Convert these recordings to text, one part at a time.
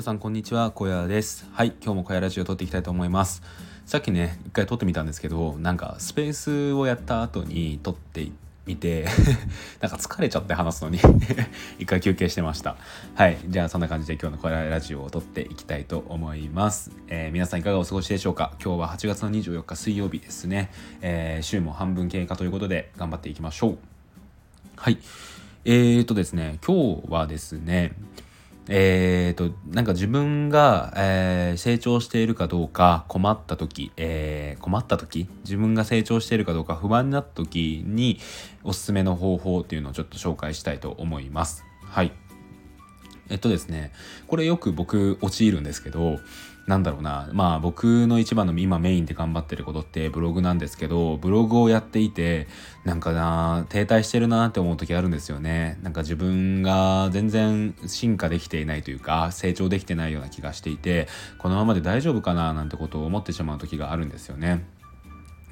皆さんこんにちは。小屋です。はい。今日も小屋ラジオ撮っていきたいと思います。さっきね一回撮ってみたんですけどなんかスペースをやった後に撮ってみて なんか疲れちゃって話すのに 一回休憩してました。はい。じゃあそんな感じで今日の小屋ラジオを撮っていきたいと思います、えー、皆さんいかがお過ごしでしょうか？今日は8月の24日水曜日ですね、えー、週も半分経過ということで頑張っていきましょう。はい。えーとですね今日はですねえーと、なんか自分が、えー、成長しているかどうか困った時、えー、困った時自分が成長しているかどうか不安になった時におすすめの方法っていうのをちょっと紹介したいと思います。はい。えっとですね、これよく僕陥るんですけど、なんだろうな、まあ僕の一番の今メインで頑張ってることってブログなんですけど、ブログをやっていて、なんかな、停滞してるなって思う時あるんですよね。なんか自分が全然進化できていないというか、成長できてないような気がしていて、このままで大丈夫かななんてことを思ってしまう時があるんですよね。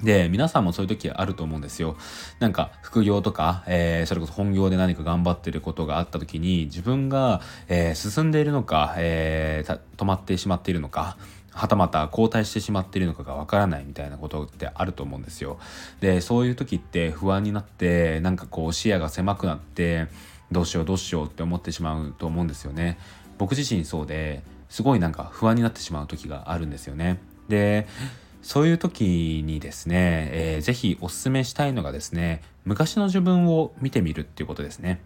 で、皆さんもそういう時あると思うんですよ。なんか、副業とか、えー、それこそ本業で何か頑張ってることがあった時に、自分が、えー、進んでいるのか、えー、止まってしまっているのか、はたまた後退してしまっているのかがわからないみたいなことってあると思うんですよ。で、そういう時って不安になって、なんかこう視野が狭くなって、どうしようどうしようって思ってしまうと思うんですよね。僕自身そうで、すごいなんか不安になってしまう時があるんですよね。で、そういう時にですね、えー、ぜひおすすめしたいのがですね、昔の自分を見てみるっていうことですね。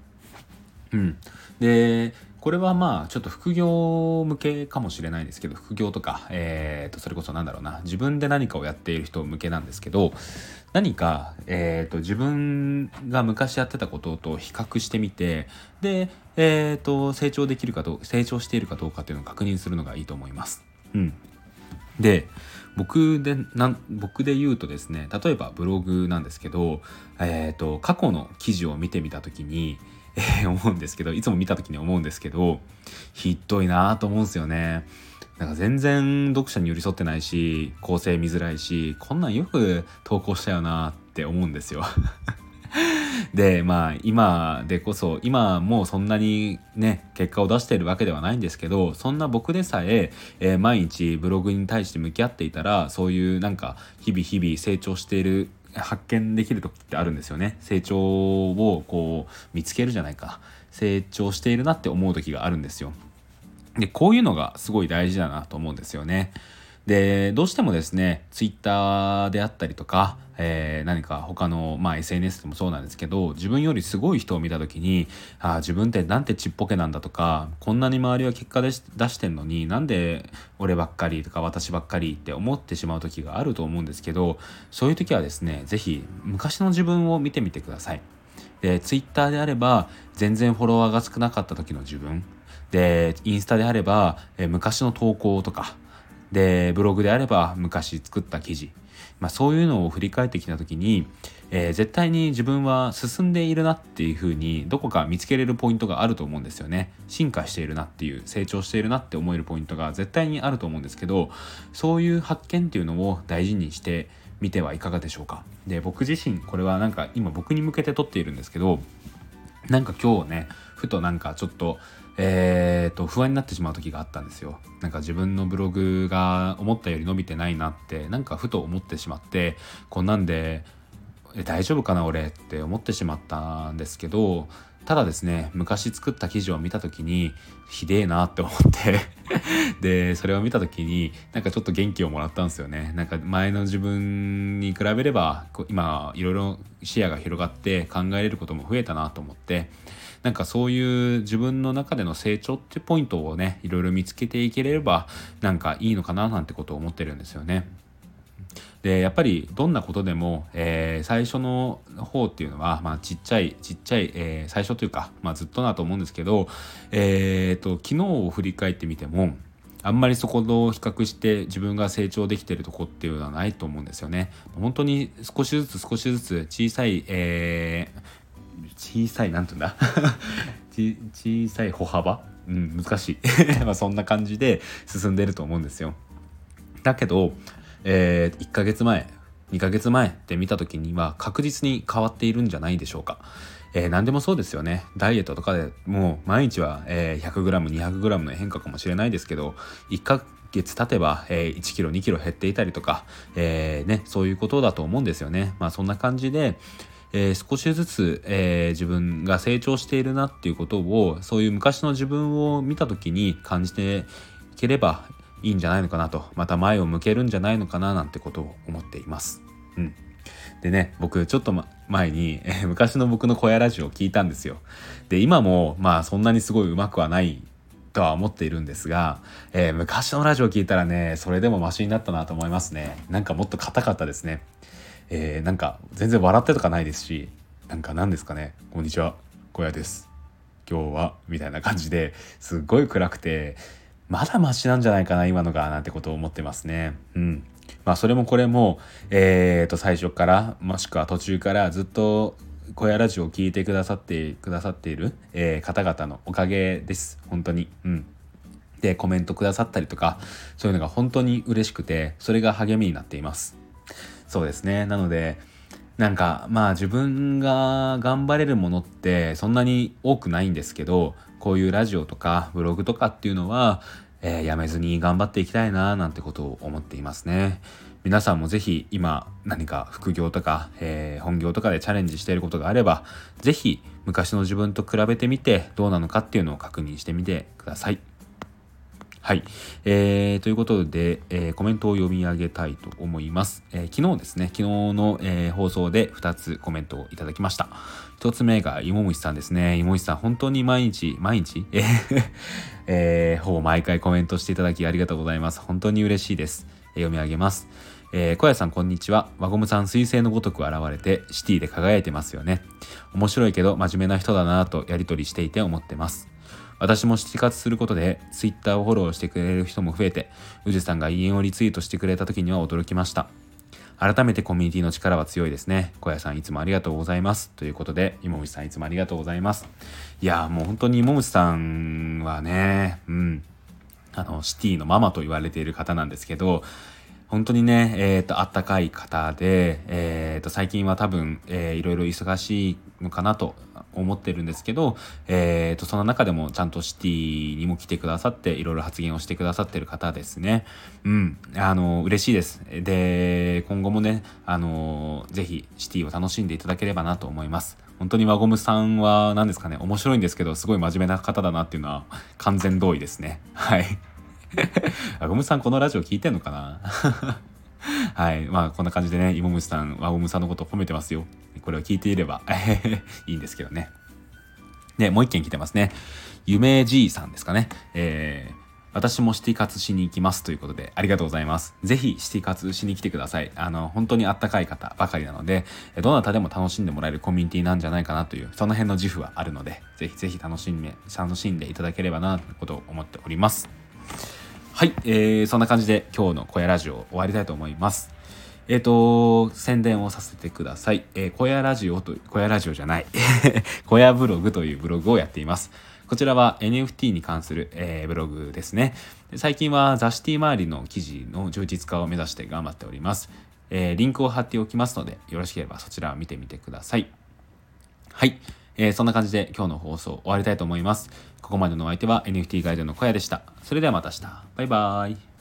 うん。で、これはまあちょっと副業向けかもしれないんですけど、副業とか、えー、と、それこそなんだろうな、自分で何かをやっている人向けなんですけど、何か、えー、と、自分が昔やってたことと比較してみて、で、えー、と、成長できるかどう、成長しているかどうかっていうのを確認するのがいいと思います。うん。で、僕でな僕で言うとですね例えばブログなんですけど、えーと、過去の記事を見てみた時に、えー、思うんですけどいつも見た時に思うんですけどひどいなと思うんですよね。なんか全然読者に寄り添ってないし構成見づらいしこんなんよく投稿したよなって思うんですよでまあ今でこそ今もうそんなにね結果を出してるわけではないんですけどそんな僕でさええー、毎日ブログに対して向き合っていたらそういうなんか日々日々成長している発見できる時ってあるんですよね。成長をこう見つけるじゃないか。成長しているなって思う時があるんですよ。でこういうのがすごい大事だなと思うんですよね。でどうしてもですねツイッターであったりとかえー、何か他の、まあ、SNS でもそうなんですけど自分よりすごい人を見た時にあ自分ってなんてちっぽけなんだとかこんなに周りは結果で出してんのになんで俺ばっかりとか私ばっかりって思ってしまう時があると思うんですけどそういう時はですね是非昔の自分を見てみてください。で Twitter であれば全然フォロワーが少なかった時の自分でインスタであれば、え昔の投稿とかでブログであれば昔作った記事。まあ、そういうのを振り返ってきた時に、えー、絶対に自分は進んでいるなっていうふうにどこか見つけれるポイントがあると思うんですよね。進化しているなっていう成長しているなって思えるポイントが絶対にあると思うんですけどそういう発見っていうのを大事にしてみてはいかがでしょうか。で僕自身これはなんか今僕に向けて撮っているんですけどなんか今日ねふとなんかちょっとえーと、不安になってしまう時があったんですよ。なんか自分のブログが思ったより伸びてないなってなんかふと思ってしまってこんなんで大丈夫かな俺って思ってしまったんですけどただですね昔作った記事を見た時にひでえなって思って でそれを見た時になんかちょっと元気をもらったんですよねなんか前の自分に比べれば今いろいろ視野が広がって考えれることも増えたなと思ってなんかそういう自分の中での成長ってポイントをねいろいろ見つけていければなんかいいのかななんてことを思ってるんですよね。でやっぱりどんなことでも、えー、最初の方っていうのは、まあ、ちっちゃいちっちゃい、えー、最初というか、まあ、ずっとなと思うんですけど、えーと、昨日を振り返ってみてもあんまりそこと比較して自分が成長できてるとこっていうのはないと思うんですよね。本当に少しずつ少しずつ小さい、えー、小さいなんて言うんだ？小さい歩幅？うん難しい。まあそんな感じで進んでると思うんですよ。だけど、えー、1ヶ月前2ヶ月前って見た時には確実に変わっているんじゃないでしょうかえー、何でもそうですよね。ダイエットとかでもう毎日は、えー、100g、200g の変化かもしれないですけど、1ヶ月経てば、えー、1キロ、2キロ減っていたりとか、えー、ね、そういうことだと思うんですよね。まあそんな感じで、えー、少しずつ、えー、自分が成長しているなっていうことをそういう昔の自分を見た時に感じていければいいんじゃないのかなと。また前を向けるんじゃないのかななんてことを思っています。うん、でね僕ちょっと前に、えー、昔の僕の小屋ラジオを聞いたんですよ。で今もまあそんなにすごいうまくはないとは思っているんですが、えー、昔のラジオ聞いたらねそれでもマシになったなと思いますね。なんかもっと硬かったですね。えー、なんか全然笑ってとかないですしなんか何ですかね「こんにちは小屋です。今日は」みたいな感じですっごい暗くてまだマシなんじゃないかな今のがなんてことを思ってますね。うんまあそれもこれもえー、と最初からもしくは途中からずっと小屋ラジオを聴いてくださってくださっている、えー、方々のおかげです本当に。うんでコメントくださったりとかそういうのが本当に嬉しくてそれが励みになっています。そうですねなのでなんかまあ自分が頑張れるものってそんなに多くないんですけどこういうラジオとかブログとかっていうのは、えー、やめずに頑張っていきたいななんてことを思っていますね。皆さんもぜひ今何か副業とか、えー、本業とかでチャレンジしていることがあればぜひ昔の自分と比べてみてどうなのかっていうのを確認してみてください。はい。えー、ということで、えー、コメントを読み上げたいと思います。えー、昨日ですね、昨日の、えー、放送で2つコメントをいただきました。1つ目が、いもむしさんですね。いもむしさん、本当に毎日、毎日？えー、え、ほぼ毎回コメントしていただきありがとうございます。本当に嬉しいです。えー、読み上げます。えー、小屋さんこんにちは。輪ゴムさん彗星のごとく現れてシティで輝いてますよね。面白いけど真面目な人だなぁとやりとりしていて思ってます。私も7活することで Twitter をフォローしてくれる人も増えて、宇治さんが引用リツイートしてくれた時には驚きました。改めてコミュニティの力は強いですね。小屋さんいつもありがとうございます。ということで、いもむしさんいつもありがとうございます。いやもう本当にいもむさんはね、うん、あの、シティのママと言われている方なんですけど、本当にね、えっ、ー、と、あったかい方で、えっ、ー、と、最近は多分、えー、いろいろ忙しいのかなと思ってるんですけど、えー、とその中でもちゃんとシティにも来てくださっていろいろ発言をしてくださってる方ですね。うん、あの嬉しいです。で今後もねあのぜひシティを楽しんでいただければなと思います。本当に輪ゴムさんは何ですかね面白いんですけどすごい真面目な方だなっていうのは完全同意ですね。はい。輪ゴムさんこのラジオ聞いてんのかな？はい。まあ、こんな感じでね、芋虫さん、輪ゴムさんのことを褒めてますよ。これを聞いていれば いいんですけどね。で、もう一件来てますね。夢じいさんですかね。えー、私もシティ活しに行きますということで、ありがとうございます。ぜひシティ活しに来てください。あの、本当にあったかい方ばかりなので、どなたでも楽しんでもらえるコミュニティなんじゃないかなという、その辺の自負はあるので、ぜひぜひ楽しんで、楽しんでいただければな、ということを思っております。はい、えー、そんな感じで今日の小屋ラジオ終わりたいと思います。えっ、ー、と、宣伝をさせてください。えー、小屋ラジオと、小屋ラジオじゃない、小屋ブログというブログをやっています。こちらは NFT に関する、えー、ブログですね。最近はザ・シティ周りの記事の充実化を目指して頑張っております。えー、リンクを貼っておきますので、よろしければそちらを見てみてください。はい。えー、そんな感じで今日の放送終わりたいと思います。ここまでのお相手は NFT ガイドの小屋でした。それではまた明日。バイバーイ。